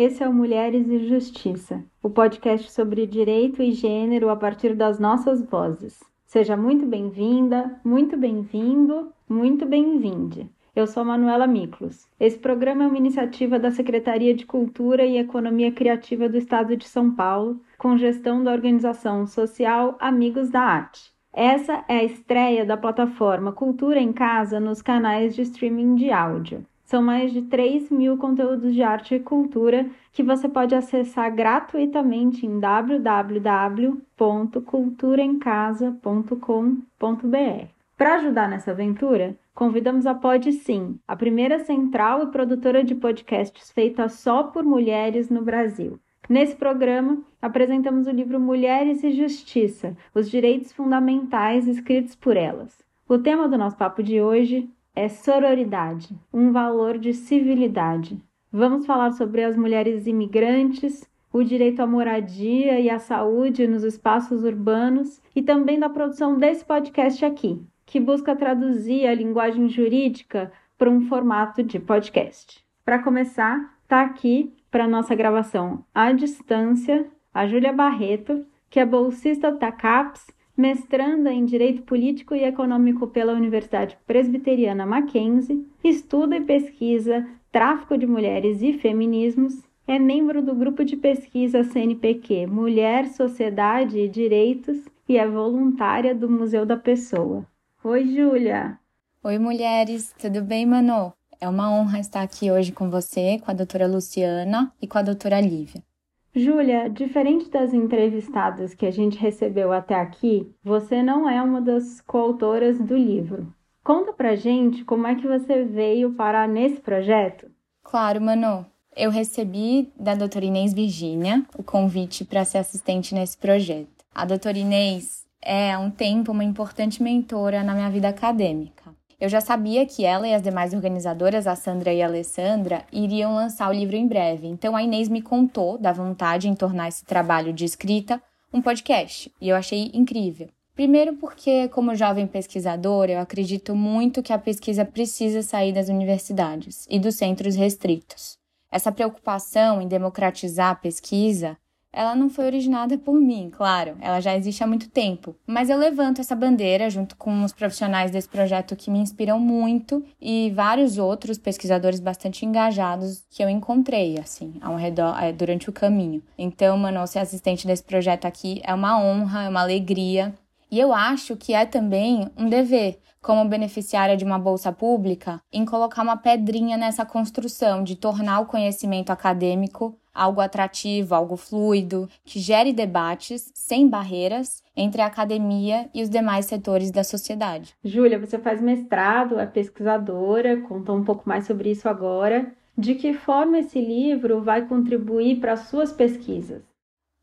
Esse é o Mulheres e Justiça, o podcast sobre direito e gênero a partir das nossas vozes. Seja muito bem-vinda, muito bem-vindo, muito bem-vinde. Eu sou Manuela Miklos. Esse programa é uma iniciativa da Secretaria de Cultura e Economia Criativa do Estado de São Paulo, com gestão da organização social Amigos da Arte. Essa é a estreia da plataforma Cultura em Casa nos canais de streaming de áudio. São mais de 3 mil conteúdos de arte e cultura que você pode acessar gratuitamente em www.culturaemcasa.com.br. Para ajudar nessa aventura, convidamos a Pod Sim, a primeira central e produtora de podcasts feita só por mulheres no Brasil. Nesse programa, apresentamos o livro Mulheres e Justiça: Os Direitos Fundamentais escritos por elas. O tema do nosso papo de hoje é sororidade, um valor de civilidade. Vamos falar sobre as mulheres imigrantes, o direito à moradia e à saúde nos espaços urbanos e também da produção desse podcast aqui, que busca traduzir a linguagem jurídica para um formato de podcast. Para começar, está aqui para nossa gravação à distância a Júlia Barreto, que é bolsista da CAPES, mestranda em Direito Político e Econômico pela Universidade Presbiteriana Mackenzie, estuda e pesquisa tráfico de mulheres e feminismos, é membro do grupo de pesquisa CNPq Mulher, Sociedade e Direitos e é voluntária do Museu da Pessoa. Oi, Júlia! Oi, mulheres, tudo bem, Mano? É uma honra estar aqui hoje com você, com a doutora Luciana e com a doutora Lívia. Júlia, diferente das entrevistadas que a gente recebeu até aqui, você não é uma das coautoras do livro. Conta pra gente como é que você veio parar nesse projeto? Claro, Manu. Eu recebi da doutora Inês Virgínia o convite para ser assistente nesse projeto. A doutora Inês é há um tempo uma importante mentora na minha vida acadêmica. Eu já sabia que ela e as demais organizadoras, a Sandra e a Alessandra, iriam lançar o livro em breve. Então a Inês me contou da vontade em tornar esse trabalho de escrita um podcast, e eu achei incrível. Primeiro, porque, como jovem pesquisadora, eu acredito muito que a pesquisa precisa sair das universidades e dos centros restritos. Essa preocupação em democratizar a pesquisa ela não foi originada por mim, claro, ela já existe há muito tempo. Mas eu levanto essa bandeira junto com os profissionais desse projeto que me inspiram muito e vários outros pesquisadores bastante engajados que eu encontrei, assim, ao redor, é, durante o caminho. Então, mano, ser assistente desse projeto aqui é uma honra, é uma alegria. E eu acho que é também um dever, como beneficiária de uma bolsa pública, em colocar uma pedrinha nessa construção de tornar o conhecimento acadêmico algo atrativo, algo fluido, que gere debates sem barreiras entre a academia e os demais setores da sociedade. Júlia, você faz mestrado, é pesquisadora, contou um pouco mais sobre isso agora. De que forma esse livro vai contribuir para as suas pesquisas?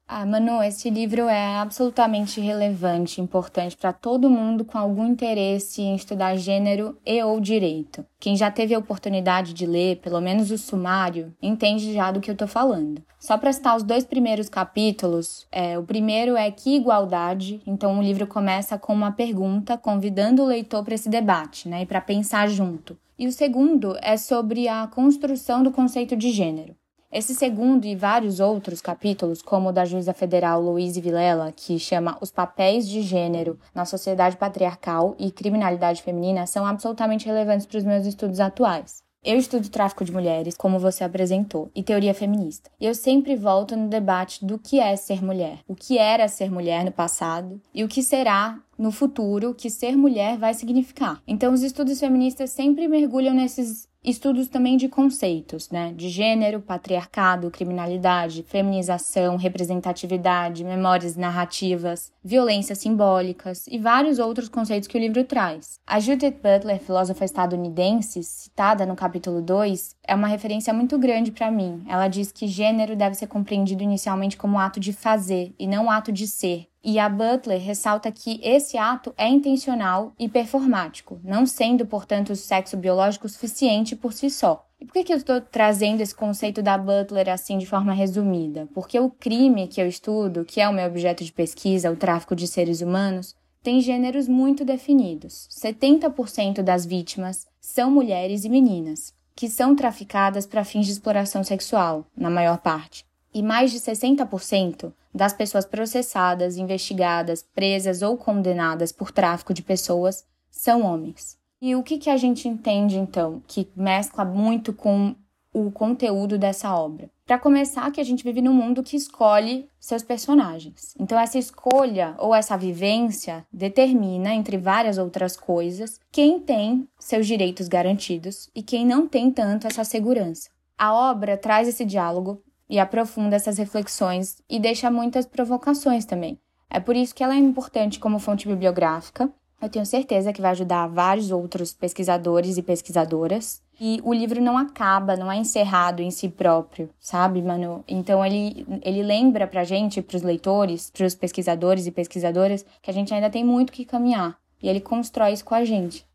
Ah, Manu, esse livro é absolutamente relevante, importante para todo mundo com algum interesse em estudar gênero e ou direito. Quem já teve a oportunidade de ler, pelo menos o sumário, entende já do que eu estou falando. Só para citar os dois primeiros capítulos, é, o primeiro é Que Igualdade? Então o livro começa com uma pergunta convidando o leitor para esse debate, né, e para pensar junto. E o segundo é sobre a construção do conceito de gênero. Esse segundo e vários outros capítulos, como o da juíza federal Louise Vilela, que chama Os Papéis de Gênero na Sociedade Patriarcal e Criminalidade Feminina, são absolutamente relevantes para os meus estudos atuais. Eu estudo tráfico de mulheres, como você apresentou, e teoria feminista. E eu sempre volto no debate do que é ser mulher, o que era ser mulher no passado e o que será no futuro que ser mulher vai significar. Então, os estudos feministas sempre mergulham nesses estudos também de conceitos, né? De gênero, patriarcado, criminalidade, feminização, representatividade, memórias narrativas, violências simbólicas e vários outros conceitos que o livro traz. A Judith Butler, filósofa estadunidense, citada no capítulo 2, é uma referência muito grande para mim. Ela diz que gênero deve ser compreendido inicialmente como ato de fazer e não ato de ser, e a Butler ressalta que esse ato é intencional e performático, não sendo, portanto, o sexo biológico suficiente por si só. E por que, que eu estou trazendo esse conceito da Butler assim de forma resumida? Porque o crime que eu estudo, que é o meu objeto de pesquisa, o tráfico de seres humanos, tem gêneros muito definidos. 70% das vítimas são mulheres e meninas. Que são traficadas para fins de exploração sexual, na maior parte. E mais de 60% das pessoas processadas, investigadas, presas ou condenadas por tráfico de pessoas são homens. E o que, que a gente entende, então, que mescla muito com o conteúdo dessa obra? Para começar, que a gente vive num mundo que escolhe seus personagens. Então, essa escolha ou essa vivência determina, entre várias outras coisas, quem tem seus direitos garantidos e quem não tem tanto essa segurança. A obra traz esse diálogo e aprofunda essas reflexões e deixa muitas provocações também. É por isso que ela é importante como fonte bibliográfica eu tenho certeza que vai ajudar vários outros pesquisadores e pesquisadoras. E o livro não acaba, não é encerrado em si próprio, sabe, Manu? Então ele, ele lembra pra gente, pros leitores, pros pesquisadores e pesquisadoras, que a gente ainda tem muito que caminhar. E ele constrói isso com a gente.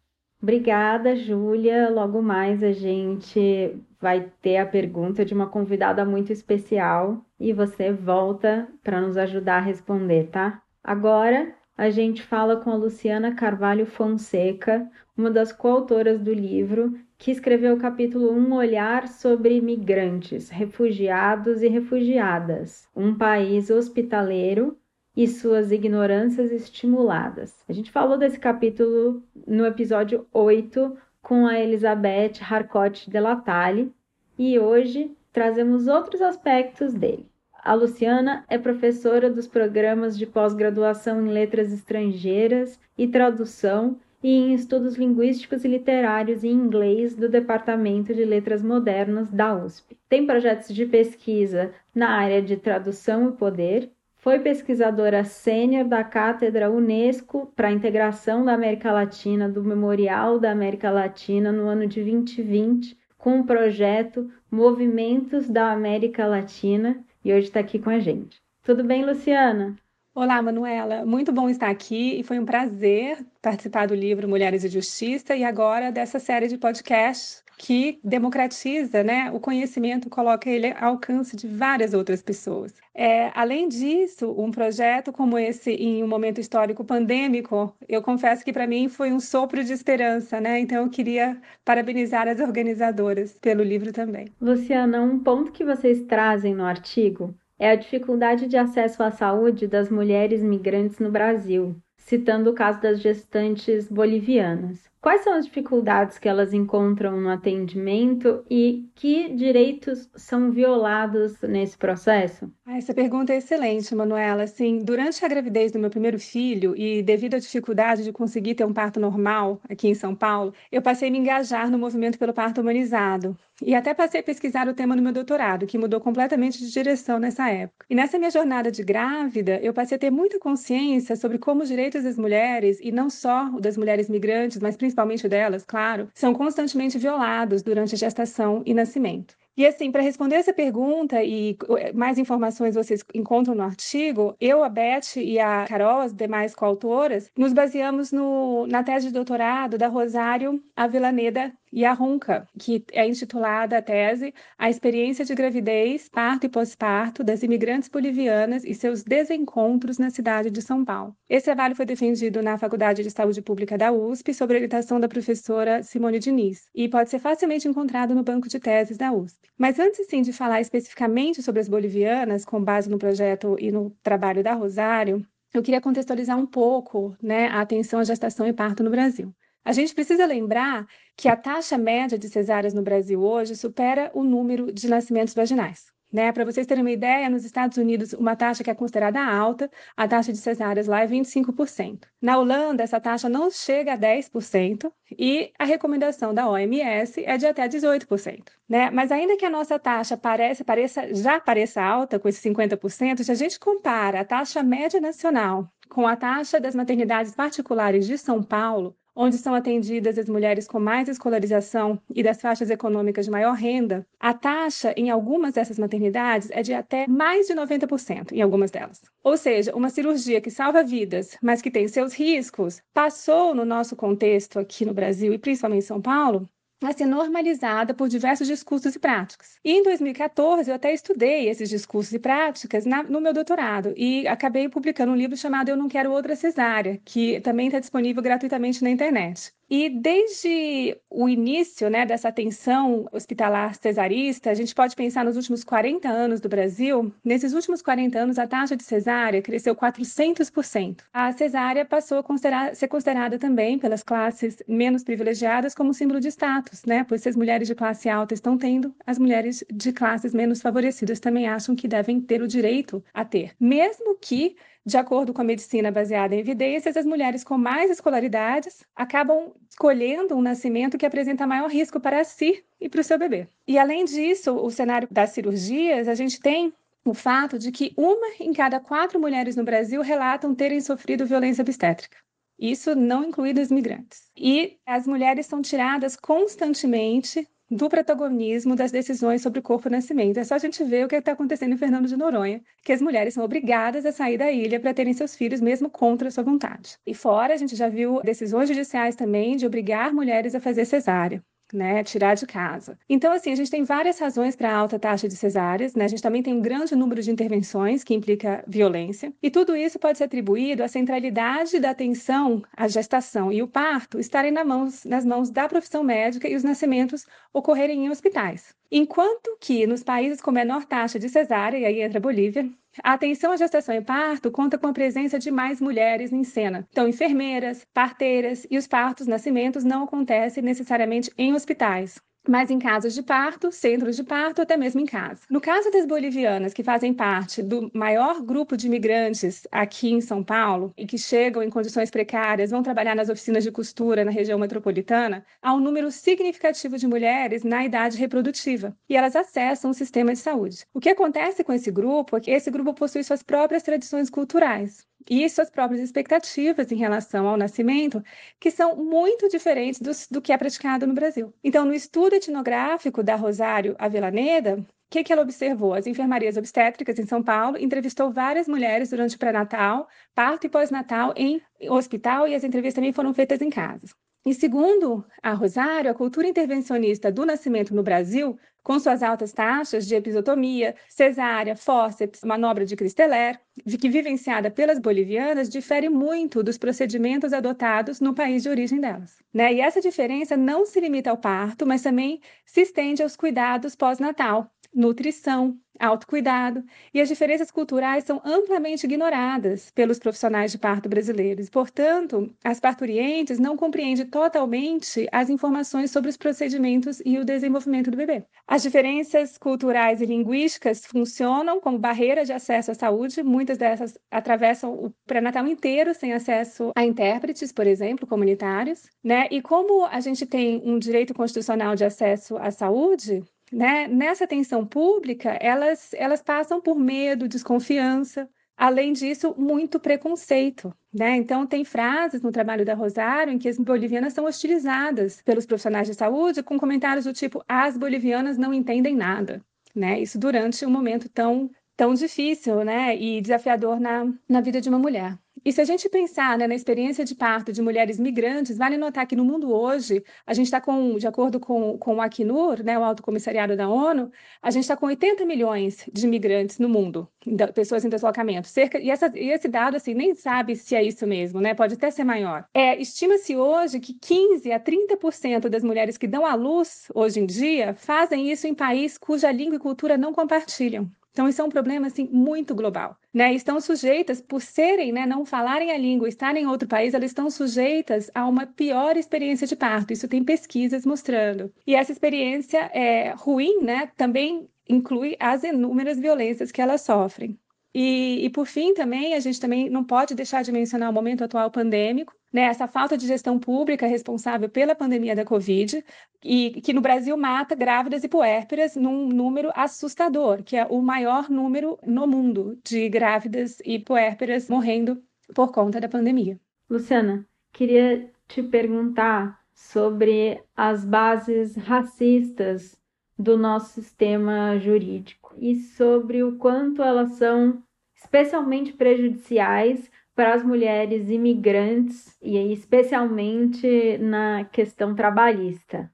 Obrigada, Júlia. Logo mais a gente vai ter a pergunta de uma convidada muito especial e você volta para nos ajudar a responder, tá? Agora a gente fala com a Luciana Carvalho Fonseca, uma das coautoras do livro, que escreveu o capítulo Um Olhar sobre Migrantes, Refugiados e Refugiadas, um país hospitaleiro e suas ignorâncias estimuladas. A gente falou desse capítulo no episódio 8 com a Elizabeth Harcourt de Latale e hoje trazemos outros aspectos dele. A Luciana é professora dos programas de pós-graduação em letras estrangeiras e tradução e em estudos linguísticos e literários em inglês do Departamento de Letras Modernas da USP. Tem projetos de pesquisa na área de tradução e poder. Foi pesquisadora sênior da Cátedra Unesco para a Integração da América Latina do Memorial da América Latina no ano de 2020, com o projeto Movimentos da América Latina e hoje está aqui com a gente. Tudo bem, Luciana? Olá, Manuela. Muito bom estar aqui e foi um prazer participar do livro Mulheres e Justiça e agora dessa série de podcasts que democratiza né, o conhecimento, coloca ele ao alcance de várias outras pessoas. É, além disso, um projeto como esse, em um momento histórico pandêmico, eu confesso que para mim foi um sopro de esperança, né? Então eu queria parabenizar as organizadoras pelo livro também. Luciana, um ponto que vocês trazem no artigo é a dificuldade de acesso à saúde das mulheres migrantes no Brasil, citando o caso das gestantes bolivianas. Quais são as dificuldades que elas encontram no atendimento e que direitos são violados nesse processo? Ah, essa pergunta é excelente, Manuela. Assim, durante a gravidez do meu primeiro filho e devido à dificuldade de conseguir ter um parto normal aqui em São Paulo, eu passei a me engajar no movimento pelo parto humanizado e até passei a pesquisar o tema no meu doutorado, que mudou completamente de direção nessa época. E nessa minha jornada de grávida, eu passei a ter muita consciência sobre como os direitos das mulheres, e não só das mulheres migrantes, mas principalmente principalmente delas, claro, são constantemente violados durante a gestação e nascimento. E assim, para responder essa pergunta e mais informações vocês encontram no artigo, eu, a Beth e a Carol, as demais coautoras, nos baseamos no, na tese de doutorado da Rosário Avellaneda e a Runca, que é intitulada a tese A experiência de gravidez, parto e pós-parto das imigrantes bolivianas e seus desencontros na cidade de São Paulo. Esse trabalho foi defendido na Faculdade de Saúde Pública da USP, sob orientação da professora Simone Diniz, e pode ser facilmente encontrado no banco de teses da USP. Mas antes sim de falar especificamente sobre as bolivianas, com base no projeto e no trabalho da Rosário, eu queria contextualizar um pouco né, a atenção à gestação e parto no Brasil. A gente precisa lembrar que a taxa média de cesáreas no Brasil hoje supera o número de nascimentos vaginais. Né? Para vocês terem uma ideia, nos Estados Unidos, uma taxa que é considerada alta, a taxa de cesáreas lá é 25%. Na Holanda, essa taxa não chega a 10% e a recomendação da OMS é de até 18%. Né? Mas ainda que a nossa taxa pareça, pareça, já pareça alta, com esses 50%, se a gente compara a taxa média nacional com a taxa das maternidades particulares de São Paulo, onde são atendidas as mulheres com mais escolarização e das faixas econômicas de maior renda, a taxa em algumas dessas maternidades é de até mais de 90% em algumas delas. Ou seja, uma cirurgia que salva vidas, mas que tem seus riscos, passou no nosso contexto aqui no Brasil e principalmente em São Paulo a ser normalizada por diversos discursos e práticas. E em 2014 eu até estudei esses discursos e práticas na, no meu doutorado e acabei publicando um livro chamado Eu Não Quero Outra Cesárea, que também está disponível gratuitamente na internet. E desde o início né, dessa atenção hospitalar cesarista, a gente pode pensar nos últimos 40 anos do Brasil. Nesses últimos 40 anos, a taxa de cesárea cresceu 400%. A cesárea passou a considerar, ser considerada também pelas classes menos privilegiadas como símbolo de status, né? Pois se as mulheres de classe alta estão tendo, as mulheres de classes menos favorecidas também acham que devem ter o direito a ter. Mesmo que de acordo com a medicina baseada em evidências, as mulheres com mais escolaridades acabam escolhendo um nascimento que apresenta maior risco para si e para o seu bebê. E além disso, o cenário das cirurgias, a gente tem o fato de que uma em cada quatro mulheres no Brasil relatam terem sofrido violência obstétrica. Isso não inclui os migrantes. E as mulheres são tiradas constantemente do protagonismo das decisões sobre o corpo e nascimento. É só a gente ver o que está acontecendo em Fernando de Noronha, que as mulheres são obrigadas a sair da ilha para terem seus filhos, mesmo contra sua vontade. E fora, a gente já viu decisões judiciais também de obrigar mulheres a fazer cesárea né, tirar de casa. Então, assim, a gente tem várias razões para a alta taxa de cesáreas, né? A gente também tem um grande número de intervenções que implica violência, e tudo isso pode ser atribuído à centralidade da atenção à gestação e o parto estarem nas mãos, nas mãos da profissão médica e os nascimentos ocorrerem em hospitais. Enquanto que nos países com menor taxa de cesárea, e aí entra a Bolívia, a atenção à gestação e parto conta com a presença de mais mulheres em cena. Então, enfermeiras, parteiras e os partos, nascimentos não acontecem necessariamente em hospitais mas em casas de parto, centros de parto, até mesmo em casa. No caso das bolivianas, que fazem parte do maior grupo de imigrantes aqui em São Paulo e que chegam em condições precárias, vão trabalhar nas oficinas de costura na região metropolitana, há um número significativo de mulheres na idade reprodutiva e elas acessam o sistema de saúde. O que acontece com esse grupo é que esse grupo possui suas próprias tradições culturais e suas próprias expectativas em relação ao nascimento, que são muito diferentes do, do que é praticado no Brasil. Então, no estudo etnográfico da Rosário Avelaneda, o que, que ela observou? As enfermarias obstétricas em São Paulo entrevistou várias mulheres durante o pré-natal, parto e pós-natal em hospital e as entrevistas também foram feitas em casa. E segundo a Rosário, a cultura intervencionista do nascimento no Brasil, com suas altas taxas de episiotomia, cesárea, fórceps, manobra de Cristeller, que vivenciada pelas bolivianas, difere muito dos procedimentos adotados no país de origem delas. Né? E essa diferença não se limita ao parto, mas também se estende aos cuidados pós-natal, nutrição, autocuidado, e as diferenças culturais são amplamente ignoradas pelos profissionais de parto brasileiros. Portanto, as parturientes não compreendem totalmente as informações sobre os procedimentos e o desenvolvimento do bebê. As diferenças culturais e linguísticas funcionam como barreira de acesso à saúde, muitas dessas atravessam o pré-natal inteiro sem acesso a intérpretes, por exemplo, comunitários, né? E como a gente tem um direito constitucional de acesso à saúde, né? Nessa atenção pública, elas, elas passam por medo, desconfiança, além disso, muito preconceito. Né? Então, tem frases no trabalho da Rosário em que as bolivianas são hostilizadas pelos profissionais de saúde com comentários do tipo: as bolivianas não entendem nada. Né? Isso durante um momento tão, tão difícil né? e desafiador na, na vida de uma mulher. E se a gente pensar né, na experiência de parto de mulheres migrantes, vale notar que no mundo hoje, a gente está com, de acordo com, com o Acnur, né, o Alto Comissariado da ONU, a gente está com 80 milhões de migrantes no mundo, pessoas em deslocamento. Cerca, e, essa, e esse dado, assim, nem sabe se é isso mesmo, né? Pode até ser maior. É, Estima-se hoje que 15 a 30% das mulheres que dão à luz, hoje em dia, fazem isso em país cuja língua e cultura não compartilham. Então, isso é um problema assim, muito global. Né? Estão sujeitas, por serem, né, não falarem a língua, estarem em outro país, elas estão sujeitas a uma pior experiência de parto. Isso tem pesquisas mostrando. E essa experiência é ruim, né, também inclui as inúmeras violências que elas sofrem. E, e, por fim, também, a gente também não pode deixar de mencionar o momento atual pandêmico, né, essa falta de gestão pública responsável pela pandemia da Covid, e que no Brasil mata grávidas e puérperas num número assustador, que é o maior número no mundo de grávidas e puérperas morrendo por conta da pandemia. Luciana, queria te perguntar sobre as bases racistas do nosso sistema jurídico e sobre o quanto elas são especialmente prejudiciais para as mulheres imigrantes e especialmente na questão trabalhista.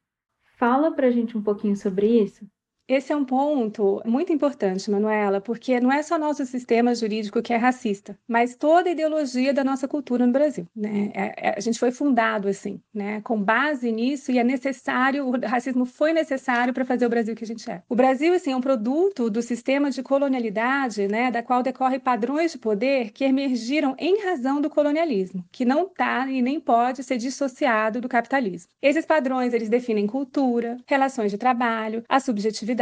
Fala para a gente um pouquinho sobre isso. Esse é um ponto muito importante, Manuela, porque não é só nosso sistema jurídico que é racista, mas toda a ideologia da nossa cultura no Brasil. Né? É, é, a gente foi fundado assim, né? com base nisso, e é necessário, o racismo foi necessário para fazer o Brasil que a gente é. O Brasil assim, é um produto do sistema de colonialidade, né? da qual decorre padrões de poder que emergiram em razão do colonialismo, que não está e nem pode ser dissociado do capitalismo. Esses padrões eles definem cultura, relações de trabalho, a subjetividade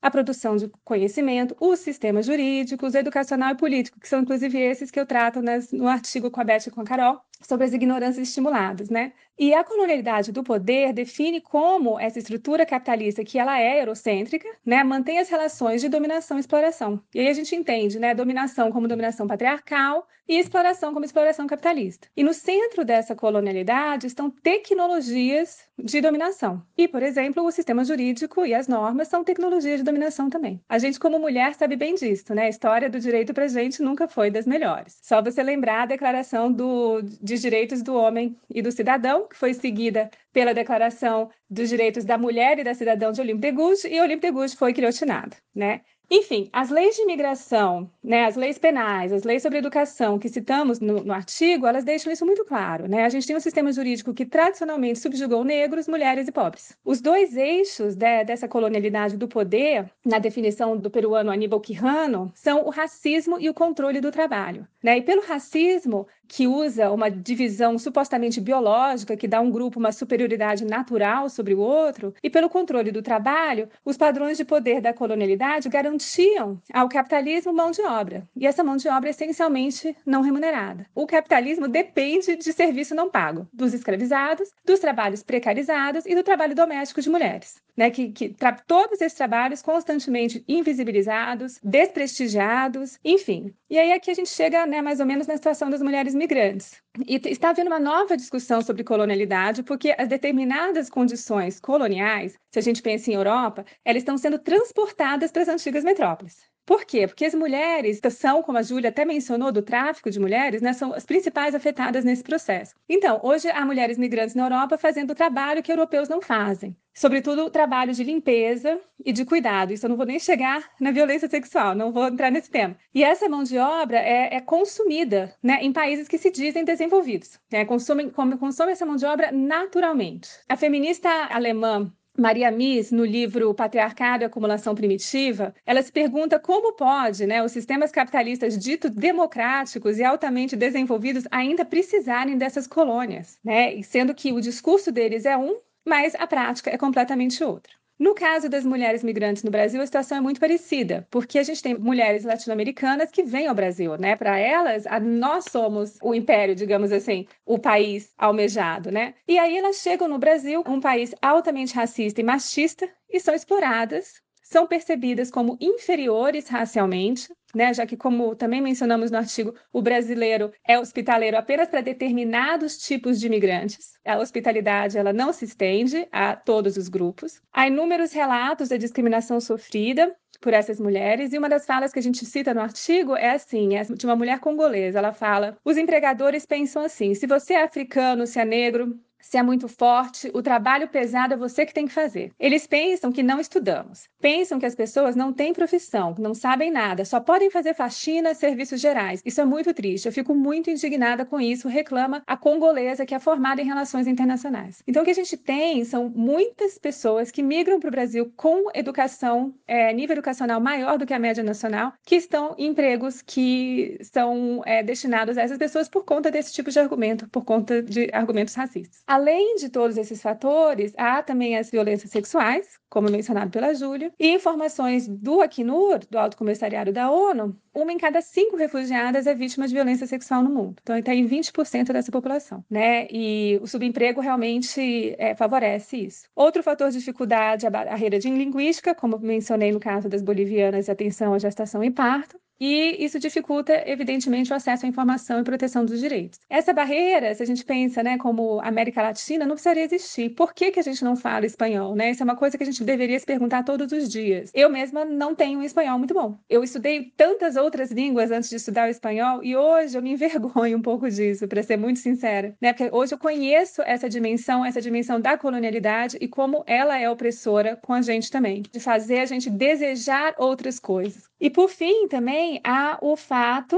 a produção de conhecimento, os sistemas jurídicos, educacional e político, que são inclusive esses que eu trato no artigo com a Beth e com a Carol, sobre as ignorâncias estimuladas, né? E a colonialidade do poder define como essa estrutura capitalista, que ela é eurocêntrica, né, mantém as relações de dominação e exploração. E aí a gente entende, né, dominação como dominação patriarcal e exploração como exploração capitalista. E no centro dessa colonialidade estão tecnologias de dominação. E, por exemplo, o sistema jurídico e as normas são tecnologias de dominação também. A gente, como mulher, sabe bem disso, né? A história do direito pra gente nunca foi das melhores. Só você lembrar a declaração do, de direitos do homem e do cidadão, que foi seguida pela Declaração dos Direitos da Mulher e da Cidadão de Olympe de Gouges, e Olympe de Gouges foi guilhotinado, né? Enfim, as leis de imigração, né, as leis penais, as leis sobre educação que citamos no, no, artigo, elas deixam isso muito claro. Né? A gente tem um sistema jurídico que tradicionalmente subjugou negros, mulheres e pobres. Os dois eixos de, dessa colonialidade do poder, na definição do peruano Aníbal Quijano, são o racismo e o controle do trabalho. Né? E pelo racismo, que usa uma divisão supostamente biológica, que dá um grupo uma superioridade natural sobre o outro, e pelo controle do trabalho, os padrões de poder da colonialidade garantiam ao capitalismo mão de obra, e essa mão de obra é essencialmente não remunerada. O capitalismo depende de serviço não pago, dos escravizados, dos trabalhos precarizados e do trabalho doméstico de mulheres né, que, que todos esses trabalhos constantemente invisibilizados, desprestigiados, enfim. E aí aqui a gente chega né, mais ou menos na situação das mulheres migrantes. E está havendo uma nova discussão sobre colonialidade, porque as determinadas condições coloniais, se a gente pensa em Europa, elas estão sendo transportadas para as antigas metrópoles. Por quê? Porque as mulheres são, como a Júlia até mencionou, do tráfico de mulheres, né, são as principais afetadas nesse processo. Então, hoje há mulheres migrantes na Europa fazendo o trabalho que europeus não fazem. Sobretudo o trabalho de limpeza e de cuidado. Isso eu não vou nem chegar na violência sexual, não vou entrar nesse tema. E essa mão de obra é, é consumida né, em países que se dizem desenvolvidos. Né, consomem, consomem essa mão de obra naturalmente. A feminista alemã Maria Mies, no livro Patriarcado e Acumulação Primitiva, ela se pergunta como pode né, os sistemas capitalistas ditos democráticos e altamente desenvolvidos ainda precisarem dessas colônias, né? sendo que o discurso deles é um, mas a prática é completamente outra. No caso das mulheres migrantes no Brasil, a situação é muito parecida, porque a gente tem mulheres latino-americanas que vêm ao Brasil, né? Para elas, a, nós somos o império, digamos assim, o país almejado, né? E aí elas chegam no Brasil, um país altamente racista e machista, e são exploradas são percebidas como inferiores racialmente, né? já que, como também mencionamos no artigo, o brasileiro é hospitaleiro apenas para determinados tipos de imigrantes. A hospitalidade ela não se estende a todos os grupos. Há inúmeros relatos da discriminação sofrida por essas mulheres. E uma das falas que a gente cita no artigo é assim, é de uma mulher congolesa. Ela fala: "Os empregadores pensam assim: se você é africano, se é negro, se é muito forte, o trabalho pesado é você que tem que fazer. Eles pensam que não estudamos, pensam que as pessoas não têm profissão, não sabem nada, só podem fazer faxina, serviços gerais. Isso é muito triste. Eu fico muito indignada com isso, reclama a congolesa que é formada em relações internacionais. Então, o que a gente tem são muitas pessoas que migram para o Brasil com educação, é, nível educacional maior do que a média nacional, que estão em empregos que são é, destinados a essas pessoas por conta desse tipo de argumento, por conta de argumentos racistas. Além de todos esses fatores, há também as violências sexuais, como mencionado pela Júlia, e informações do Acnur, do Alto Comissariado da ONU, uma em cada cinco refugiadas é vítima de violência sexual no mundo. Então, está em 20% dessa população, né? E o subemprego realmente é, favorece isso. Outro fator de dificuldade é a barreira de linguística, como mencionei no caso das bolivianas, atenção à gestação e parto. E isso dificulta, evidentemente, o acesso à informação e proteção dos direitos. Essa barreira, se a gente pensa né, como América Latina, não precisaria existir. Por que, que a gente não fala espanhol? Né? Isso é uma coisa que a gente deveria se perguntar todos os dias. Eu mesma não tenho um espanhol muito bom. Eu estudei tantas outras línguas antes de estudar o espanhol e hoje eu me envergonho um pouco disso, para ser muito sincera. Né? Porque hoje eu conheço essa dimensão, essa dimensão da colonialidade e como ela é opressora com a gente também, de fazer a gente desejar outras coisas. E por fim, também há o fato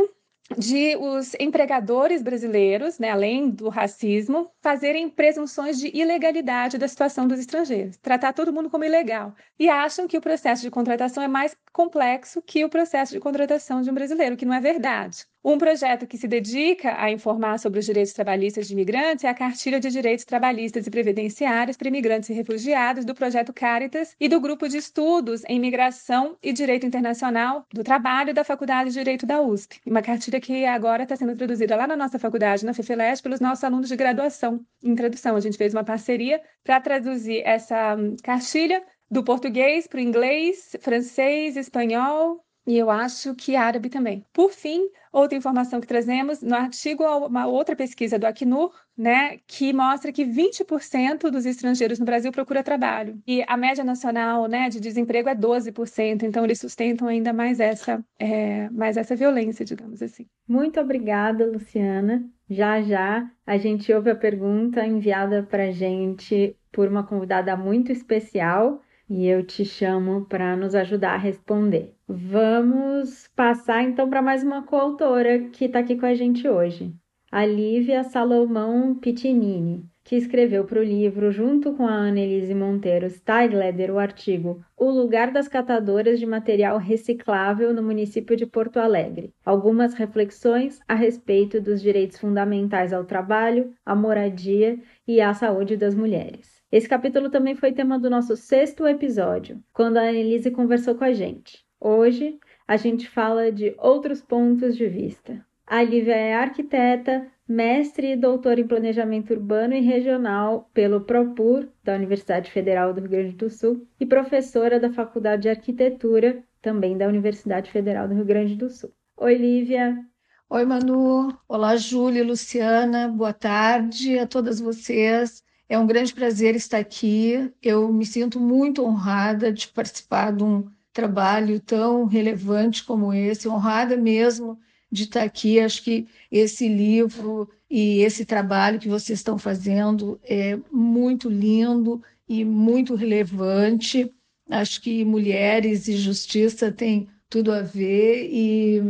de os empregadores brasileiros, né, além do racismo, fazerem presunções de ilegalidade da situação dos estrangeiros, tratar todo mundo como ilegal. E acham que o processo de contratação é mais complexo que o processo de contratação de um brasileiro, que não é verdade. Um projeto que se dedica a informar sobre os direitos trabalhistas de imigrantes é a Cartilha de Direitos Trabalhistas e Previdenciários para Imigrantes e Refugiados, do Projeto Caritas e do Grupo de Estudos em Migração e Direito Internacional do Trabalho da Faculdade de Direito da USP. Uma cartilha que agora está sendo traduzida lá na nossa faculdade, na FEFELESH, pelos nossos alunos de graduação em tradução. A gente fez uma parceria para traduzir essa hum, cartilha do português para o inglês, francês, espanhol, e eu acho que árabe também. Por fim, outra informação que trazemos no artigo, uma outra pesquisa do Acnur, né, que mostra que 20% dos estrangeiros no Brasil procura trabalho. E a média nacional né, de desemprego é 12%, então eles sustentam ainda mais essa, é, mais essa violência, digamos assim. Muito obrigada, Luciana. Já já a gente ouve a pergunta enviada para a gente por uma convidada muito especial e eu te chamo para nos ajudar a responder. Vamos passar então para mais uma coautora que está aqui com a gente hoje, a Lívia Salomão Pitinini, que escreveu para o livro, junto com a Annelise Monteiro Steigleder, o artigo O Lugar das Catadoras de Material Reciclável no município de Porto Alegre. Algumas reflexões a respeito dos direitos fundamentais ao trabalho, à moradia e à saúde das mulheres. Esse capítulo também foi tema do nosso sexto episódio, quando a Elise conversou com a gente. Hoje, a gente fala de outros pontos de vista. A Lívia é arquiteta, mestre e doutora em planejamento urbano e regional pelo PROPUR, da Universidade Federal do Rio Grande do Sul, e professora da Faculdade de Arquitetura, também da Universidade Federal do Rio Grande do Sul. Oi, Lívia. Oi, Manu. Olá, Júlia, Luciana. Boa tarde a todas vocês. É um grande prazer estar aqui. Eu me sinto muito honrada de participar de um trabalho tão relevante como esse, honrada mesmo de estar aqui. Acho que esse livro e esse trabalho que vocês estão fazendo é muito lindo e muito relevante. Acho que mulheres e justiça têm tudo a ver e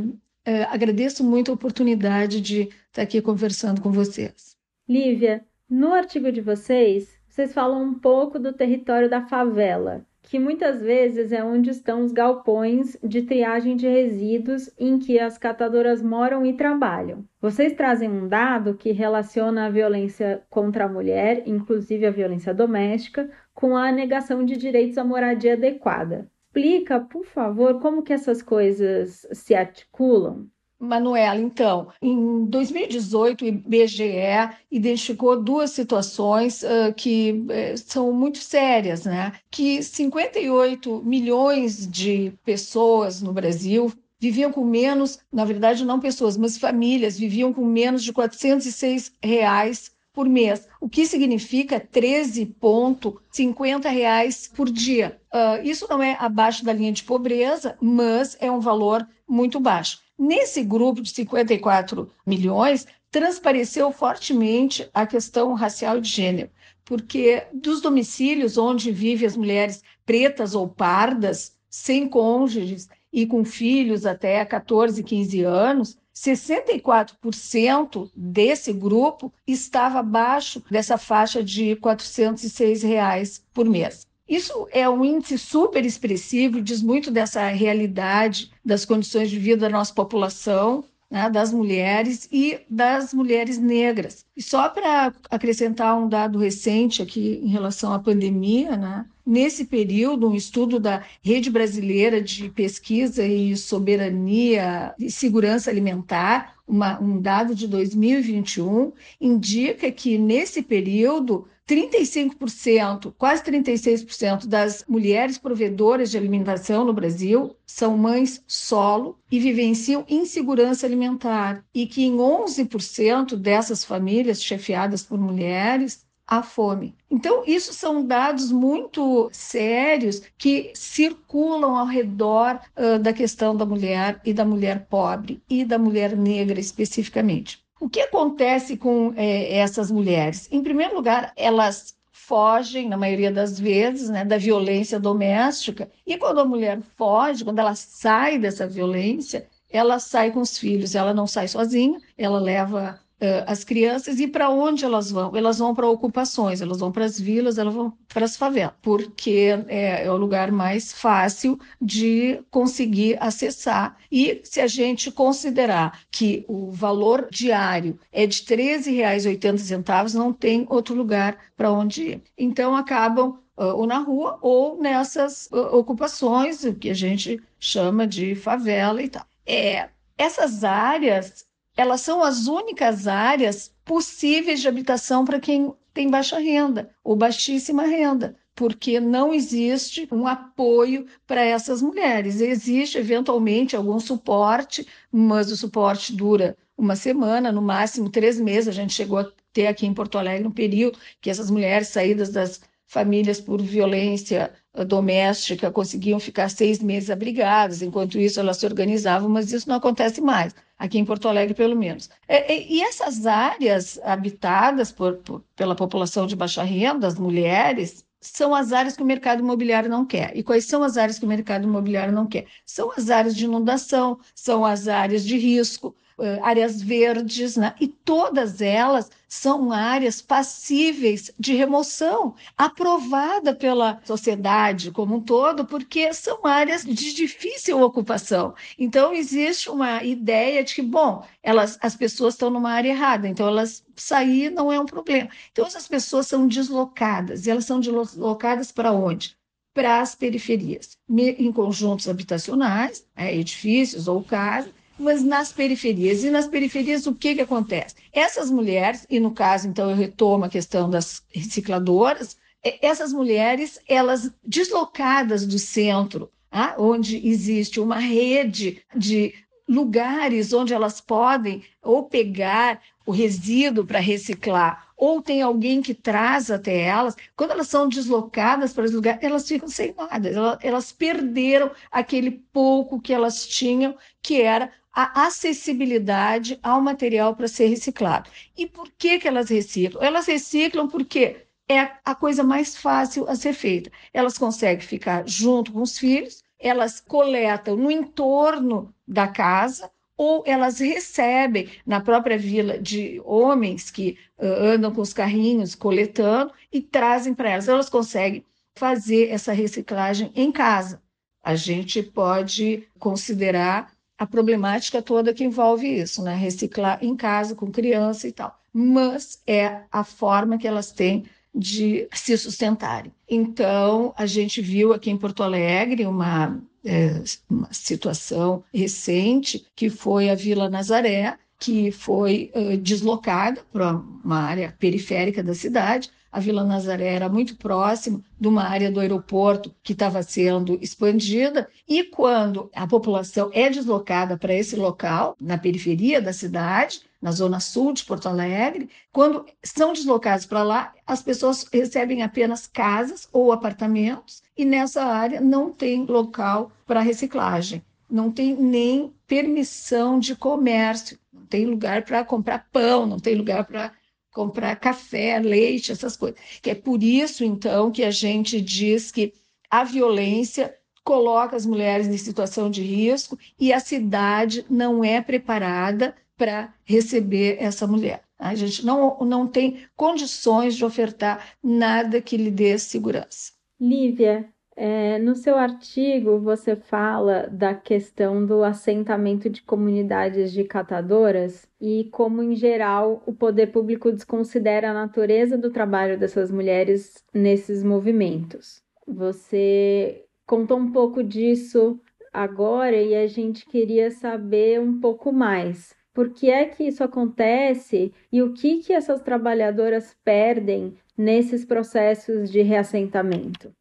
é, agradeço muito a oportunidade de estar aqui conversando com vocês. Lívia, no artigo de vocês, vocês falam um pouco do território da favela, que muitas vezes é onde estão os galpões de triagem de resíduos em que as catadoras moram e trabalham. Vocês trazem um dado que relaciona a violência contra a mulher, inclusive a violência doméstica, com a negação de direitos à moradia adequada. Explica, por favor, como que essas coisas se articulam? Manuela, então, em 2018, o IBGE identificou duas situações uh, que uh, são muito sérias, né? Que 58 milhões de pessoas no Brasil viviam com menos, na verdade não pessoas, mas famílias viviam com menos de 406 reais por mês, o que significa 13,50 reais por dia. Uh, isso não é abaixo da linha de pobreza, mas é um valor muito baixo. Nesse grupo de 54 milhões, transpareceu fortemente a questão racial de gênero, porque dos domicílios onde vivem as mulheres pretas ou pardas, sem cônjuges e com filhos até 14, 15 anos, 64% desse grupo estava abaixo dessa faixa de 406 reais por mês. Isso é um índice super expressivo, diz muito dessa realidade das condições de vida da nossa população, né, das mulheres e das mulheres negras. E só para acrescentar um dado recente aqui em relação à pandemia, né, Nesse período, um estudo da Rede Brasileira de Pesquisa e Soberania e Segurança Alimentar, uma, um dado de 2021, indica que nesse período 35%, quase 36% das mulheres provedoras de alimentação no Brasil são mães solo e vivenciam insegurança alimentar, e que em 11% dessas famílias chefiadas por mulheres há fome. Então, isso são dados muito sérios que circulam ao redor uh, da questão da mulher e da mulher pobre e da mulher negra especificamente. O que acontece com é, essas mulheres? Em primeiro lugar, elas fogem, na maioria das vezes, né, da violência doméstica. E quando a mulher foge, quando ela sai dessa violência, ela sai com os filhos, ela não sai sozinha, ela leva as crianças e para onde elas vão? Elas vão para ocupações, elas vão para as vilas, elas vão para as favelas, porque é, é, o lugar mais fácil de conseguir acessar. E se a gente considerar que o valor diário é de R$ 13,80, não tem outro lugar para onde ir. Então acabam ou na rua ou nessas ocupações, o que a gente chama de favela e tal. É, essas áreas elas são as únicas áreas possíveis de habitação para quem tem baixa renda ou baixíssima renda, porque não existe um apoio para essas mulheres. Existe eventualmente algum suporte, mas o suporte dura uma semana, no máximo três meses. A gente chegou a ter aqui em Porto Alegre um período que essas mulheres saídas das famílias por violência doméstica conseguiam ficar seis meses abrigadas, enquanto isso elas se organizavam, mas isso não acontece mais aqui em Porto Alegre, pelo menos. É, e, essas áreas habitadas por, por, pela população de baixa renda, as mulheres, são as áreas que o mercado imobiliário não quer. E quais são as áreas que o mercado imobiliário não quer? São as áreas de inundação, são as áreas de risco, áreas verdes, né? e todas elas são áreas passíveis de remoção, aprovada pela sociedade como um todo, porque são áreas de difícil ocupação. Então, existe uma ideia de que, bom, elas, as pessoas estão numa área errada, então elas sair não é um problema. Então, essas pessoas são deslocadas, e elas são deslocadas para onde? Para as periferias, em conjuntos habitacionais, é, edifícios ou casas, mas nas periferias. E nas periferias, o que, que acontece? Essas mulheres, e no caso, então, eu retomo a questão das recicladoras, essas mulheres, elas deslocadas do centro, ah, onde existe uma rede de lugares onde elas podem ou pegar o resíduo para reciclar, ou tem alguém que traz até elas, quando elas são deslocadas para esse lugar, elas ficam sem nada, elas perderam aquele pouco que elas tinham, que era a acessibilidade ao material para ser reciclado. E por que, que elas reciclam? Elas reciclam porque é a coisa mais fácil a ser feita. Elas conseguem ficar junto com os filhos, elas coletam no entorno da casa, ou elas recebem na própria vila de homens que uh, andam com os carrinhos coletando e trazem para elas. Elas conseguem fazer essa reciclagem em casa. A gente pode considerar a problemática toda que envolve isso, né? Reciclar em casa com criança e tal. Mas é a forma que elas têm de se sustentarem. Então, a gente viu aqui em Porto Alegre uma, é, uma situação recente, que foi a Vila Nazaré, que foi uh, deslocada para uma área periférica da cidade, a Vila Nazaré era muito próximo de uma área do aeroporto que estava sendo expandida, e quando a população é deslocada para esse local, na periferia da cidade, na zona sul de Porto Alegre, quando são deslocados para lá, as pessoas recebem apenas casas ou apartamentos, e nessa área não tem local para reciclagem, não tem nem permissão de comércio, não tem lugar para comprar pão, não tem lugar para comprar café, leite, essas coisas. Que é por isso, então, que a gente diz que a violência coloca as mulheres em situação de risco e a cidade não é preparada para receber essa mulher. A gente não, não tem condições de ofertar nada que lhe dê segurança. Lívia, é, no seu artigo, você fala da questão do assentamento de comunidades de catadoras e como, em geral, o poder público desconsidera a natureza do trabalho dessas mulheres nesses movimentos. Você contou um pouco disso agora e a gente queria saber um pouco mais. Por que é que isso acontece e o que que essas trabalhadoras perdem nesses processos de reassentamento?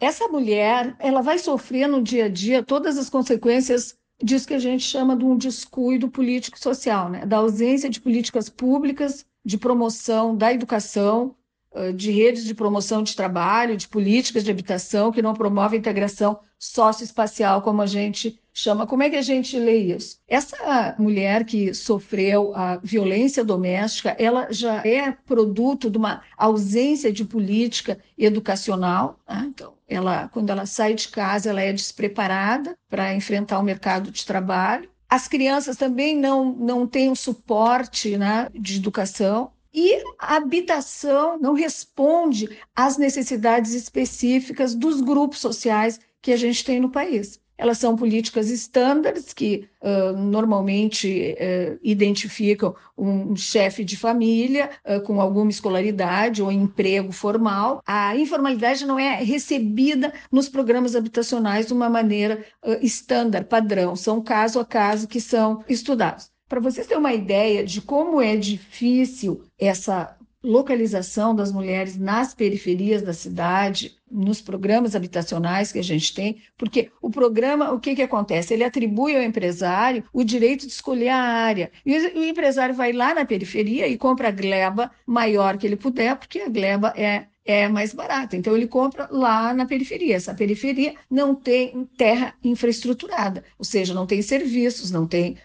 Essa mulher, ela vai sofrer no dia a dia todas as consequências disso que a gente chama de um descuido político-social, né? da ausência de políticas públicas de promoção da educação, de redes de promoção de trabalho, de políticas de habitação que não promovem a integração socioespacial, como a gente chama. Como é que a gente lê isso? Essa mulher que sofreu a violência doméstica, ela já é produto de uma ausência de política educacional. Né? Então, ela, quando ela sai de casa, ela é despreparada para enfrentar o mercado de trabalho. As crianças também não, não têm o suporte né, de educação. E a habitação não responde às necessidades específicas dos grupos sociais que a gente tem no país. Elas são políticas estándares que uh, normalmente uh, identificam um chefe de família uh, com alguma escolaridade ou emprego formal. A informalidade não é recebida nos programas habitacionais de uma maneira estándar, padrão. São caso a caso que são estudados. Para vocês terem uma ideia de como é difícil essa localização das mulheres nas periferias da cidade, nos programas habitacionais que a gente tem, porque o programa, o que, que acontece? Ele atribui ao empresário o direito de escolher a área. E o empresário vai lá na periferia e compra a gleba maior que ele puder, porque a gleba é é mais barata. Então ele compra lá na periferia. Essa periferia não tem terra infraestruturada, ou seja, não tem serviços, não tem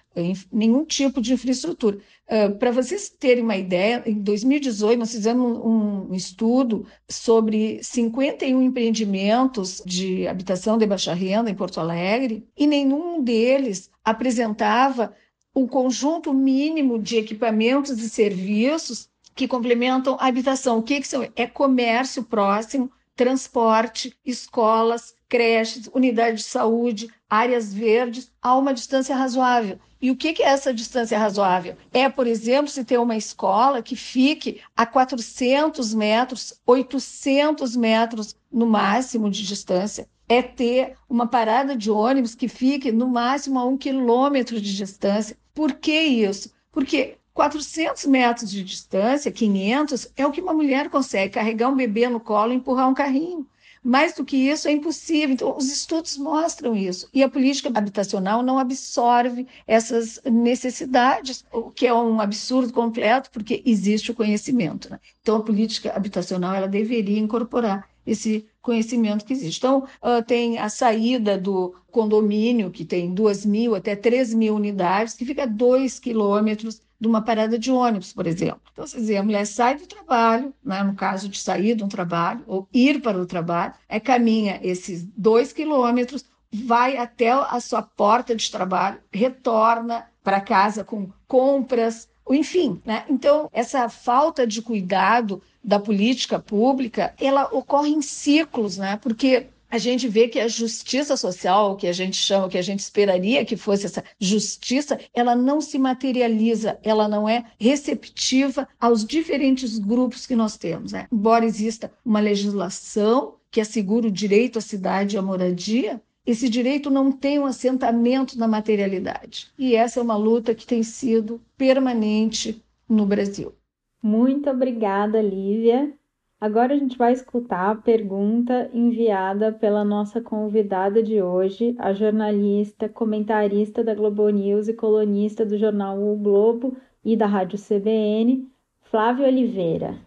nenhum tipo de infraestrutura. Uh, Para vocês terem uma ideia, em 2018 nós fizemos um, um, estudo sobre 51 empreendimentos de habitação de baixa renda em Porto Alegre e nenhum deles apresentava um conjunto mínimo de equipamentos e serviços que complementam a habitação. O que, que são? É comércio próximo, transporte, escolas, creches, unidade de saúde, áreas verdes, a uma distância razoável. E o que, é essa distância razoável? É, por exemplo, se tem uma escola que fique a 400 metros, 800 metros no máximo de distância. É ter uma parada de ônibus que fique no máximo a um quilômetro de distância. Por que isso? Porque 400 metros de distância, 500, é o que uma mulher consegue carregar um bebê no colo e empurrar um carrinho. Mais do que isso é impossível. Então, os estudos mostram isso. E a política habitacional não absorve essas necessidades, o que é um absurdo completo, porque existe o conhecimento. Né? Então, a política habitacional ela deveria incorporar esse conhecimento que existe. Então, uh, tem a saída do condomínio, que tem 2 mil até 3 mil unidades, que fica a 2 quilômetros de uma parada de ônibus, por exemplo. Então, você dizer, a mulher sai do trabalho, né, no caso de sair de um trabalho, ou ir para o trabalho, é, caminha esses dois quilômetros, vai até a sua porta de trabalho, retorna para casa com compras, enfim. Né? Então, essa falta de cuidado da política pública, ela ocorre em ciclos, né? porque a gente vê que a justiça social, que a gente chama, que a gente esperaria que fosse essa justiça, ela não se materializa, ela não é receptiva aos diferentes grupos que nós temos. Né? Embora exista uma legislação que assegura o direito à cidade e à moradia, esse direito não tem um assentamento na materialidade. E essa é uma luta que tem sido permanente no Brasil. Muito obrigada, Lívia. Agora a gente vai escutar a pergunta enviada pela nossa convidada de hoje, a jornalista, comentarista da Globo News e colunista do jornal O Globo e da Rádio CBN, Flávia Oliveira.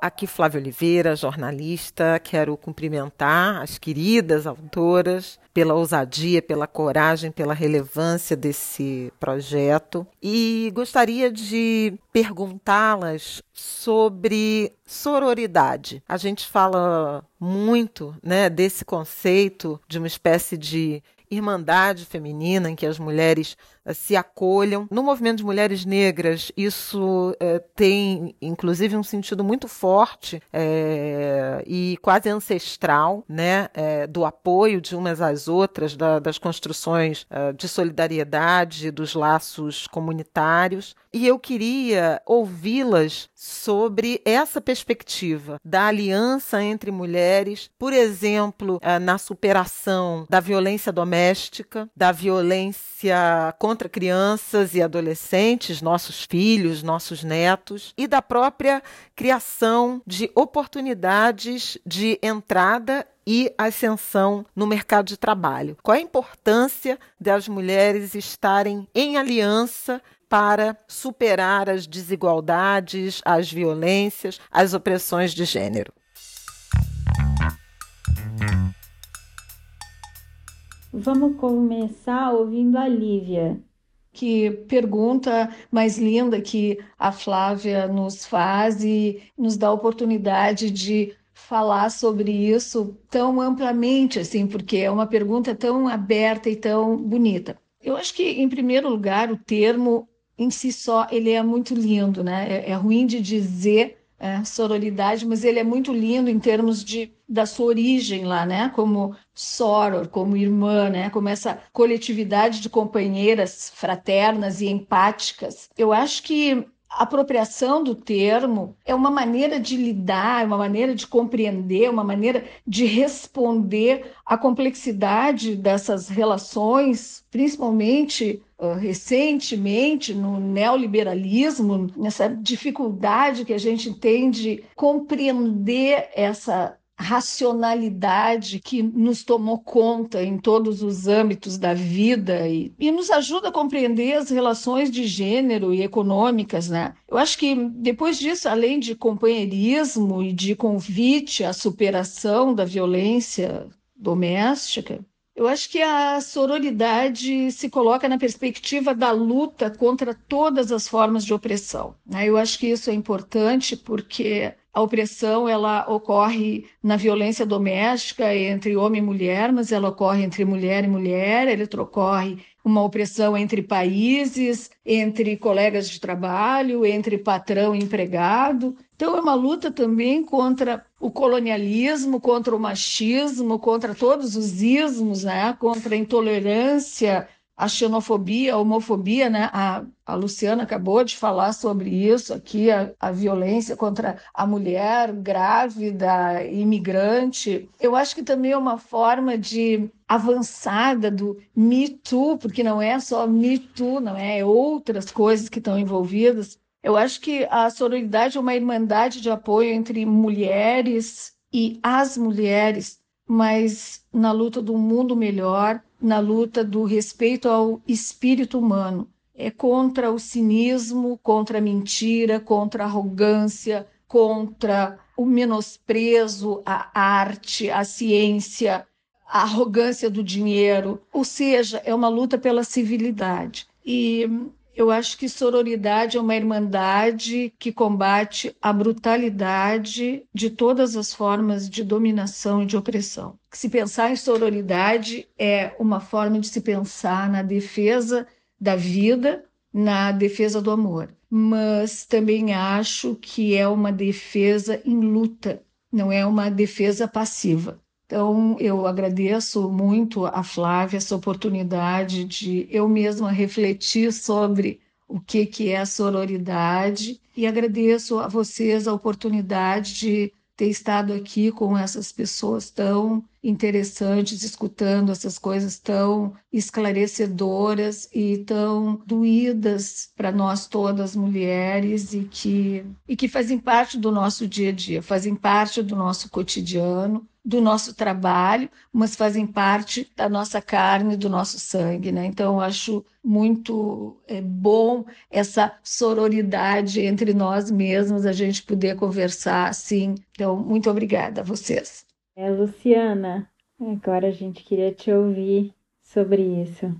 Aqui Flávia Oliveira, jornalista. Quero cumprimentar as queridas autoras pela ousadia, pela coragem, pela relevância desse projeto e gostaria de perguntá-las sobre sororidade. A gente fala muito, né, desse conceito de uma espécie de irmandade feminina em que as mulheres se acolham. No movimento de mulheres negras, isso é, tem, inclusive, um sentido muito forte é, e quase ancestral, né, é, do apoio de umas às outras, da, das construções de solidariedade, dos laços comunitários. E eu queria ouvi-las sobre essa perspectiva da aliança entre mulheres, por exemplo, na superação da violência doméstica, da violência contra crianças e adolescentes, nossos filhos, nossos netos, e da própria criação de oportunidades de entrada e ascensão no mercado de trabalho. Qual a importância das mulheres estarem em aliança para superar as desigualdades, as violências, as opressões de gênero? Vamos começar ouvindo a Lívia. Que pergunta mais linda que a Flávia nos faz e nos dá a oportunidade de falar sobre isso tão amplamente, assim, porque é uma pergunta tão aberta e tão bonita. Eu acho que, em primeiro lugar, o termo em si só ele é muito lindo, né? É, é ruim de dizer é, sororidade, mas ele é muito lindo em termos de da sua origem lá, né? Como soror, como irmã, né? Como essa coletividade de companheiras fraternas e empáticas. Eu acho que a apropriação do termo é uma maneira de lidar, é uma maneira de compreender, uma maneira de responder à complexidade dessas relações, principalmente uh, recentemente no neoliberalismo, nessa dificuldade que a gente tem de compreender essa racionalidade que nos tomou conta em todos os âmbitos da vida e, e, nos ajuda a compreender as relações de gênero e econômicas, né? Eu acho que depois disso, além de companheirismo e de convite à superação da violência doméstica, eu acho que a sororidade se coloca na perspectiva da luta contra todas as formas de opressão. Né? Eu acho que isso é importante porque a opressão ela ocorre na violência doméstica entre homem e mulher, mas ela ocorre entre mulher e mulher, ela ocorre uma opressão entre países, entre colegas de trabalho, entre patrão e empregado. Então é uma luta também contra o colonialismo, contra o machismo, contra todos os ismos, né? contra a intolerância, a xenofobia, a homofobia, né? A, a Luciana acabou de falar sobre isso aqui, a, a violência contra a mulher grávida, imigrante. Eu acho que também é uma forma de avançada do Me Too, porque não é só Me Too, não é, é outras coisas que estão envolvidas. Eu acho que a sororidade é uma irmandade de apoio entre mulheres e as mulheres, mas na luta do mundo melhor na luta do respeito ao espírito humano. É contra o cinismo, contra a mentira, contra a arrogância, contra o menosprezo à arte, à ciência, a arrogância do dinheiro. Ou seja, é uma luta pela civilidade. E eu acho que sororidade é uma irmandade que combate a brutalidade de todas as formas de dominação e de opressão. Se pensar em sororidade é uma forma de se pensar na defesa da vida, na defesa do amor. Mas também acho que é uma defesa em luta, não é uma defesa passiva. Então, eu agradeço muito a Flávia essa oportunidade de eu mesma refletir sobre o que, que é a sororidade e agradeço a vocês a oportunidade de ter estado aqui com essas pessoas tão interessantes, escutando essas coisas tão esclarecedoras e tão doídas para nós todas mulheres e que, e que fazem parte do nosso dia a dia, fazem parte do nosso cotidiano do nosso trabalho, mas fazem parte da nossa carne, do nosso sangue, né? Então, eu acho muito é, bom essa sororidade entre nós mesmos, a gente poder conversar assim. Então, muito obrigada a vocês. É, Luciana, agora a gente queria te ouvir sobre isso.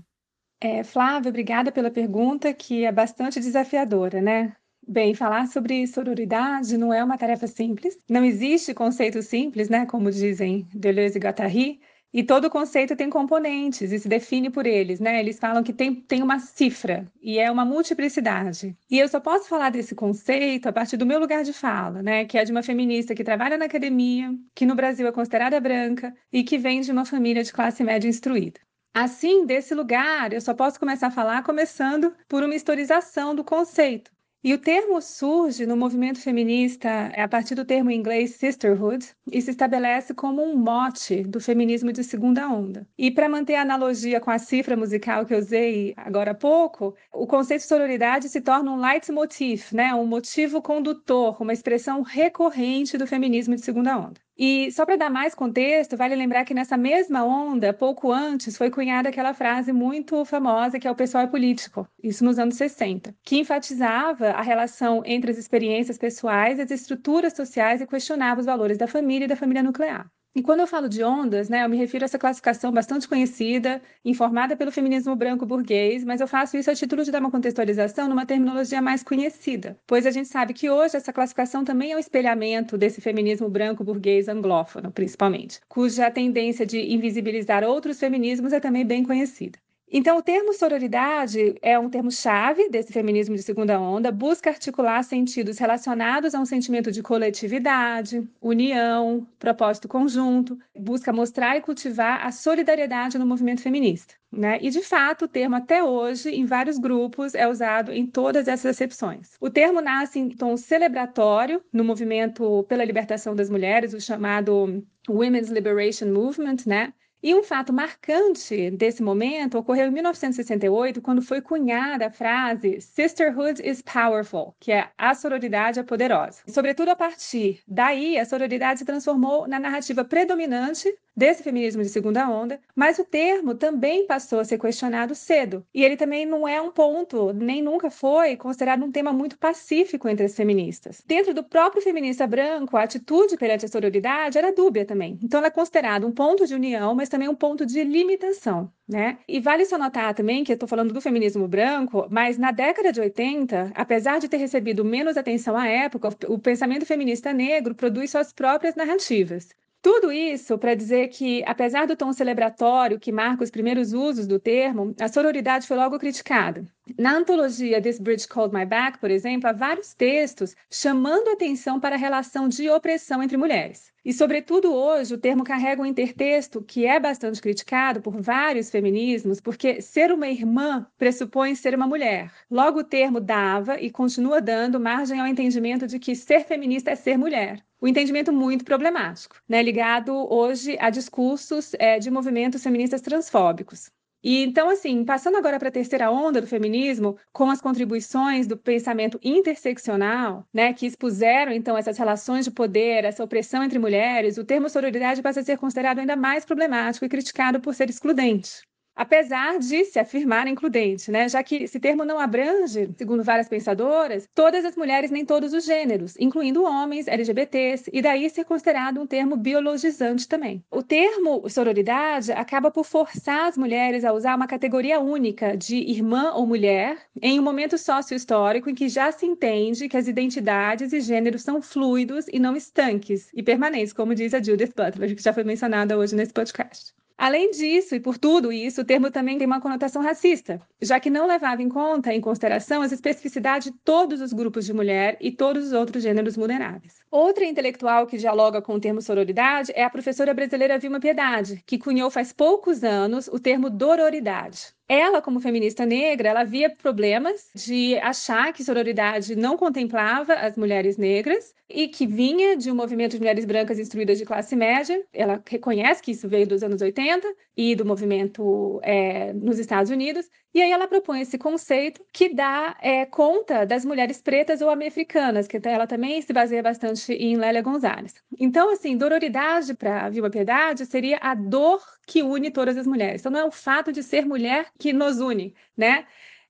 É, Flávia, obrigada pela pergunta, que é bastante desafiadora, né? Bem, falar sobre sororidade não é uma tarefa simples. Não existe conceito simples, né? Como dizem Deleuze e Guattari. E todo conceito tem componentes e se define por eles, né? Eles falam que tem, tem uma cifra e é uma multiplicidade. E eu só posso falar desse conceito a partir do meu lugar de fala, né? Que é de uma feminista que trabalha na academia, que no Brasil é considerada branca e que vem de uma família de classe média instruída. Assim, desse lugar, eu só posso começar a falar começando por uma historização do conceito. E o termo surge no movimento feminista é a partir do termo em inglês sisterhood e se estabelece como um mote do feminismo de segunda onda. E para manter a analogia com a cifra musical que eu usei agora há pouco, o conceito de sororidade se torna um leitmotiv, né? um motivo condutor, uma expressão recorrente do feminismo de segunda onda. E só para dar mais contexto, vale lembrar que nessa mesma onda, pouco antes, foi cunhada aquela frase muito famosa que é o pessoal é político, isso nos anos 60, que enfatizava a relação entre as experiências pessoais as estruturas sociais e questionava os valores da família e da família nuclear. E quando eu falo de ondas, né, eu me refiro a essa classificação bastante conhecida, informada pelo feminismo branco burguês, mas eu faço isso a título de dar uma contextualização numa terminologia mais conhecida, pois a gente sabe que hoje essa classificação também é um espelhamento desse feminismo branco burguês anglófono, principalmente, cuja tendência de invisibilizar outros feminismos é também bem conhecida. Então, o termo sororidade é um termo-chave desse feminismo de segunda onda, busca articular sentidos relacionados a um sentimento de coletividade, união, propósito conjunto, busca mostrar e cultivar a solidariedade no movimento feminista. Né? E, de fato, o termo até hoje, em vários grupos, é usado em todas essas acepções. O termo nasce em tom celebratório no movimento pela libertação das mulheres, o chamado Women's Liberation Movement, né? E um fato marcante desse momento ocorreu em 1968, quando foi cunhada a frase Sisterhood is powerful, que é a sororidade é poderosa. Sobretudo a partir daí, a sororidade se transformou na narrativa predominante desse feminismo de segunda onda, mas o termo também passou a ser questionado cedo. E ele também não é um ponto, nem nunca foi, considerado um tema muito pacífico entre as feministas. Dentro do próprio feminista branco, a atitude perante a sororidade era dúbia também. Então, ela é considerada um ponto de união, mas também um ponto de limitação. Né? E vale só notar também que eu estou falando do feminismo branco, mas na década de 80, apesar de ter recebido menos atenção à época, o pensamento feminista negro produz suas próprias narrativas. Tudo isso para dizer que, apesar do tom celebratório que marca os primeiros usos do termo, a sororidade foi logo criticada. Na antologia This Bridge Called My Back, por exemplo, há vários textos chamando atenção para a relação de opressão entre mulheres. E, sobretudo hoje, o termo carrega um intertexto que é bastante criticado por vários feminismos, porque ser uma irmã pressupõe ser uma mulher. Logo, o termo dava e continua dando margem ao entendimento de que ser feminista é ser mulher o entendimento muito problemático, né, ligado hoje a discursos é, de movimentos feministas transfóbicos. E então, assim, passando agora para a terceira onda do feminismo, com as contribuições do pensamento interseccional, né, que expuseram então essas relações de poder, essa opressão entre mulheres, o termo sororidade passa a ser considerado ainda mais problemático e criticado por ser excludente apesar de se afirmar includente, né? já que esse termo não abrange, segundo várias pensadoras, todas as mulheres nem todos os gêneros, incluindo homens, LGBTs, e daí ser considerado um termo biologizante também. O termo sororidade acaba por forçar as mulheres a usar uma categoria única de irmã ou mulher em um momento sócio-histórico em que já se entende que as identidades e gêneros são fluidos e não estanques e permanentes, como diz a Judith Butler, que já foi mencionada hoje nesse podcast. Além disso, e por tudo isso, o termo também tem uma conotação racista, já que não levava em conta, em consideração, as especificidades de todos os grupos de mulher e todos os outros gêneros vulneráveis. Outra intelectual que dialoga com o termo sororidade é a professora brasileira Vilma Piedade, que cunhou faz poucos anos o termo dororidade. Ela, como feminista negra, ela via problemas de achar que sororidade não contemplava as mulheres negras e que vinha de um movimento de mulheres brancas instruídas de classe média. Ela reconhece que isso veio dos anos 80 e do movimento é, nos Estados Unidos. E aí ela propõe esse conceito que dá é, conta das mulheres pretas ou americanas, que ela também se baseia bastante em Lélia Gonzalez. Então, assim, dororidade para Vilma Piedade seria a dor que une todas as mulheres. Então, não é o fato de ser mulher que nos une, né?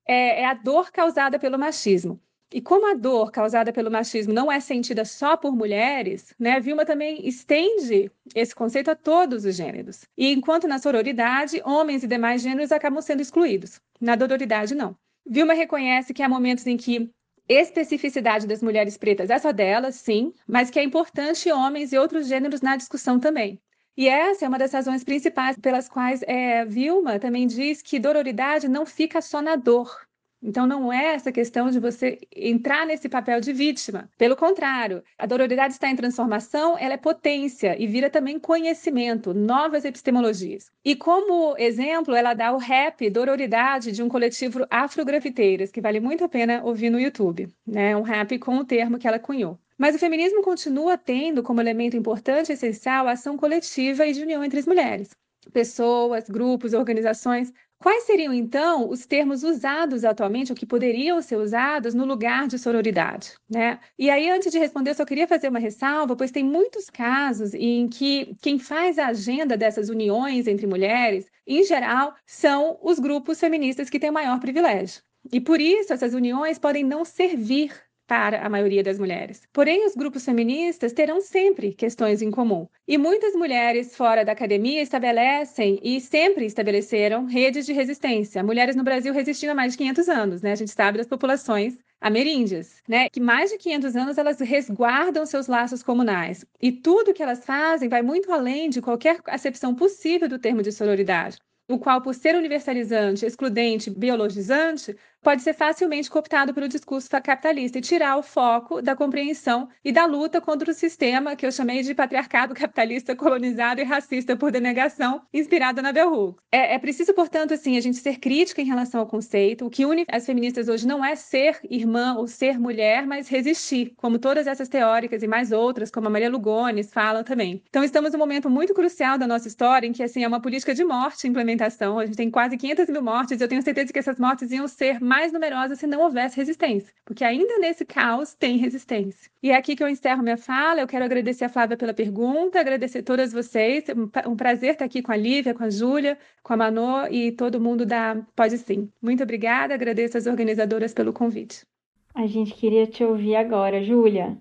é, é a dor causada pelo machismo. E como a dor causada pelo machismo não é sentida só por mulheres, né, Vilma também estende esse conceito a todos os gêneros. E enquanto na sororidade, homens e demais gêneros acabam sendo excluídos. Na dororidade, não. Vilma reconhece que há momentos em que especificidade das mulheres pretas é só delas, sim, mas que é importante homens e outros gêneros na discussão também. E essa é uma das razões principais pelas quais é, Vilma também diz que dororidade não fica só na dor. Então, não é essa questão de você entrar nesse papel de vítima. Pelo contrário, a dororidade está em transformação, ela é potência e vira também conhecimento, novas epistemologias. E como exemplo, ela dá o rap Dororidade de um coletivo afrografiteiras, que vale muito a pena ouvir no YouTube. Né? Um rap com o termo que ela cunhou. Mas o feminismo continua tendo como elemento importante e essencial a ação coletiva e de união entre as mulheres. Pessoas, grupos, organizações Quais seriam, então, os termos usados atualmente, ou que poderiam ser usados no lugar de sororidade? Né? E aí, antes de responder, eu só queria fazer uma ressalva, pois tem muitos casos em que quem faz a agenda dessas uniões entre mulheres, em geral, são os grupos feministas que têm o maior privilégio. E por isso, essas uniões podem não servir para a maioria das mulheres. Porém, os grupos feministas terão sempre questões em comum. E muitas mulheres fora da academia estabelecem e sempre estabeleceram redes de resistência. Mulheres no Brasil resistindo há mais de 500 anos, né? A gente sabe das populações ameríndias, né? Que mais de 500 anos elas resguardam seus laços comunais. E tudo que elas fazem vai muito além de qualquer acepção possível do termo de sororidade o qual, por ser universalizante, excludente, biologizante, pode ser facilmente cooptado pelo discurso capitalista e tirar o foco da compreensão e da luta contra o sistema que eu chamei de patriarcado capitalista colonizado e racista por denegação, inspirado na Bell Hooks. É, é preciso, portanto, assim, a gente ser crítica em relação ao conceito. O que une as feministas hoje não é ser irmã ou ser mulher, mas resistir, como todas essas teóricas e mais outras, como a Maria Lugones falam também. Então, estamos num momento muito crucial da nossa história em que, assim, é uma política de morte implementação. A gente tem quase 500 mil mortes. Eu tenho certeza que essas mortes iam ser mais numerosa se não houvesse resistência, porque ainda nesse caos tem resistência. E é aqui que eu encerro minha fala. Eu quero agradecer a Flávia pela pergunta, agradecer a todas vocês. Um prazer estar aqui com a Lívia, com a Júlia, com a Manô e todo mundo da Pode Sim. Muito obrigada, agradeço às organizadoras pelo convite. A gente queria te ouvir agora, Júlia.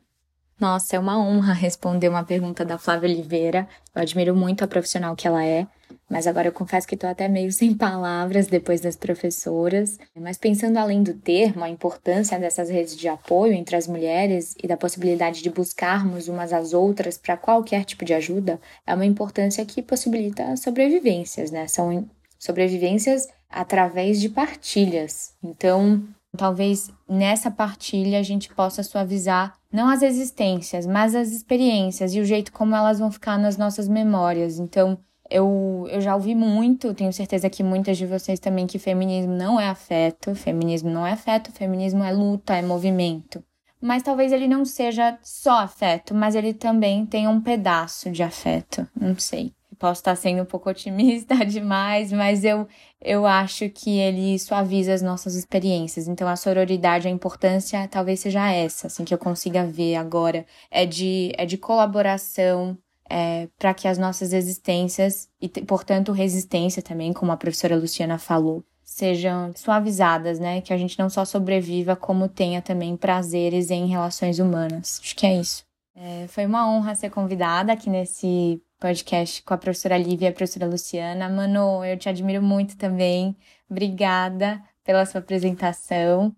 Nossa, é uma honra responder uma pergunta da Flávia Oliveira. Eu admiro muito a profissional que ela é, mas agora eu confesso que estou até meio sem palavras depois das professoras. Mas pensando além do termo, a importância dessas redes de apoio entre as mulheres e da possibilidade de buscarmos umas às outras para qualquer tipo de ajuda, é uma importância que possibilita sobrevivências, né? São sobrevivências através de partilhas. Então, talvez nessa partilha a gente possa suavizar não as existências, mas as experiências e o jeito como elas vão ficar nas nossas memórias. Então, eu, eu já ouvi muito, tenho certeza que muitas de vocês também, que feminismo não é afeto, feminismo não é afeto, feminismo é luta, é movimento. Mas talvez ele não seja só afeto, mas ele também tenha um pedaço de afeto, não sei. Posso estar sendo um pouco otimista demais, mas eu, eu acho que ele suaviza as nossas experiências. Então, a sororidade, a importância talvez seja essa, assim, que eu consiga ver agora. É de, é de colaboração, é, para que as nossas existências, e portanto resistência também, como a professora Luciana falou, sejam suavizadas, né? Que a gente não só sobreviva, como tenha também prazeres em relações humanas. Acho que é isso. É, foi uma honra ser convidada aqui nesse podcast com a professora Lívia e a professora Luciana. Mano, eu te admiro muito também. Obrigada pela sua apresentação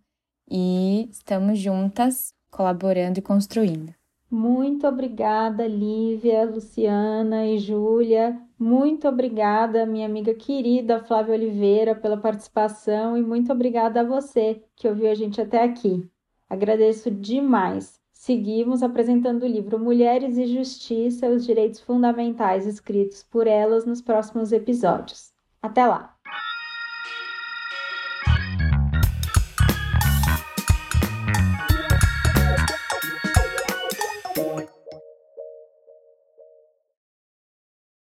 e estamos juntas colaborando e construindo. Muito obrigada, Lívia, Luciana e Júlia. Muito obrigada, minha amiga querida Flávia Oliveira, pela participação e muito obrigada a você que ouviu a gente até aqui. Agradeço demais. Seguimos apresentando o livro Mulheres e Justiça: Os Direitos Fundamentais escritos por elas nos próximos episódios. Até lá!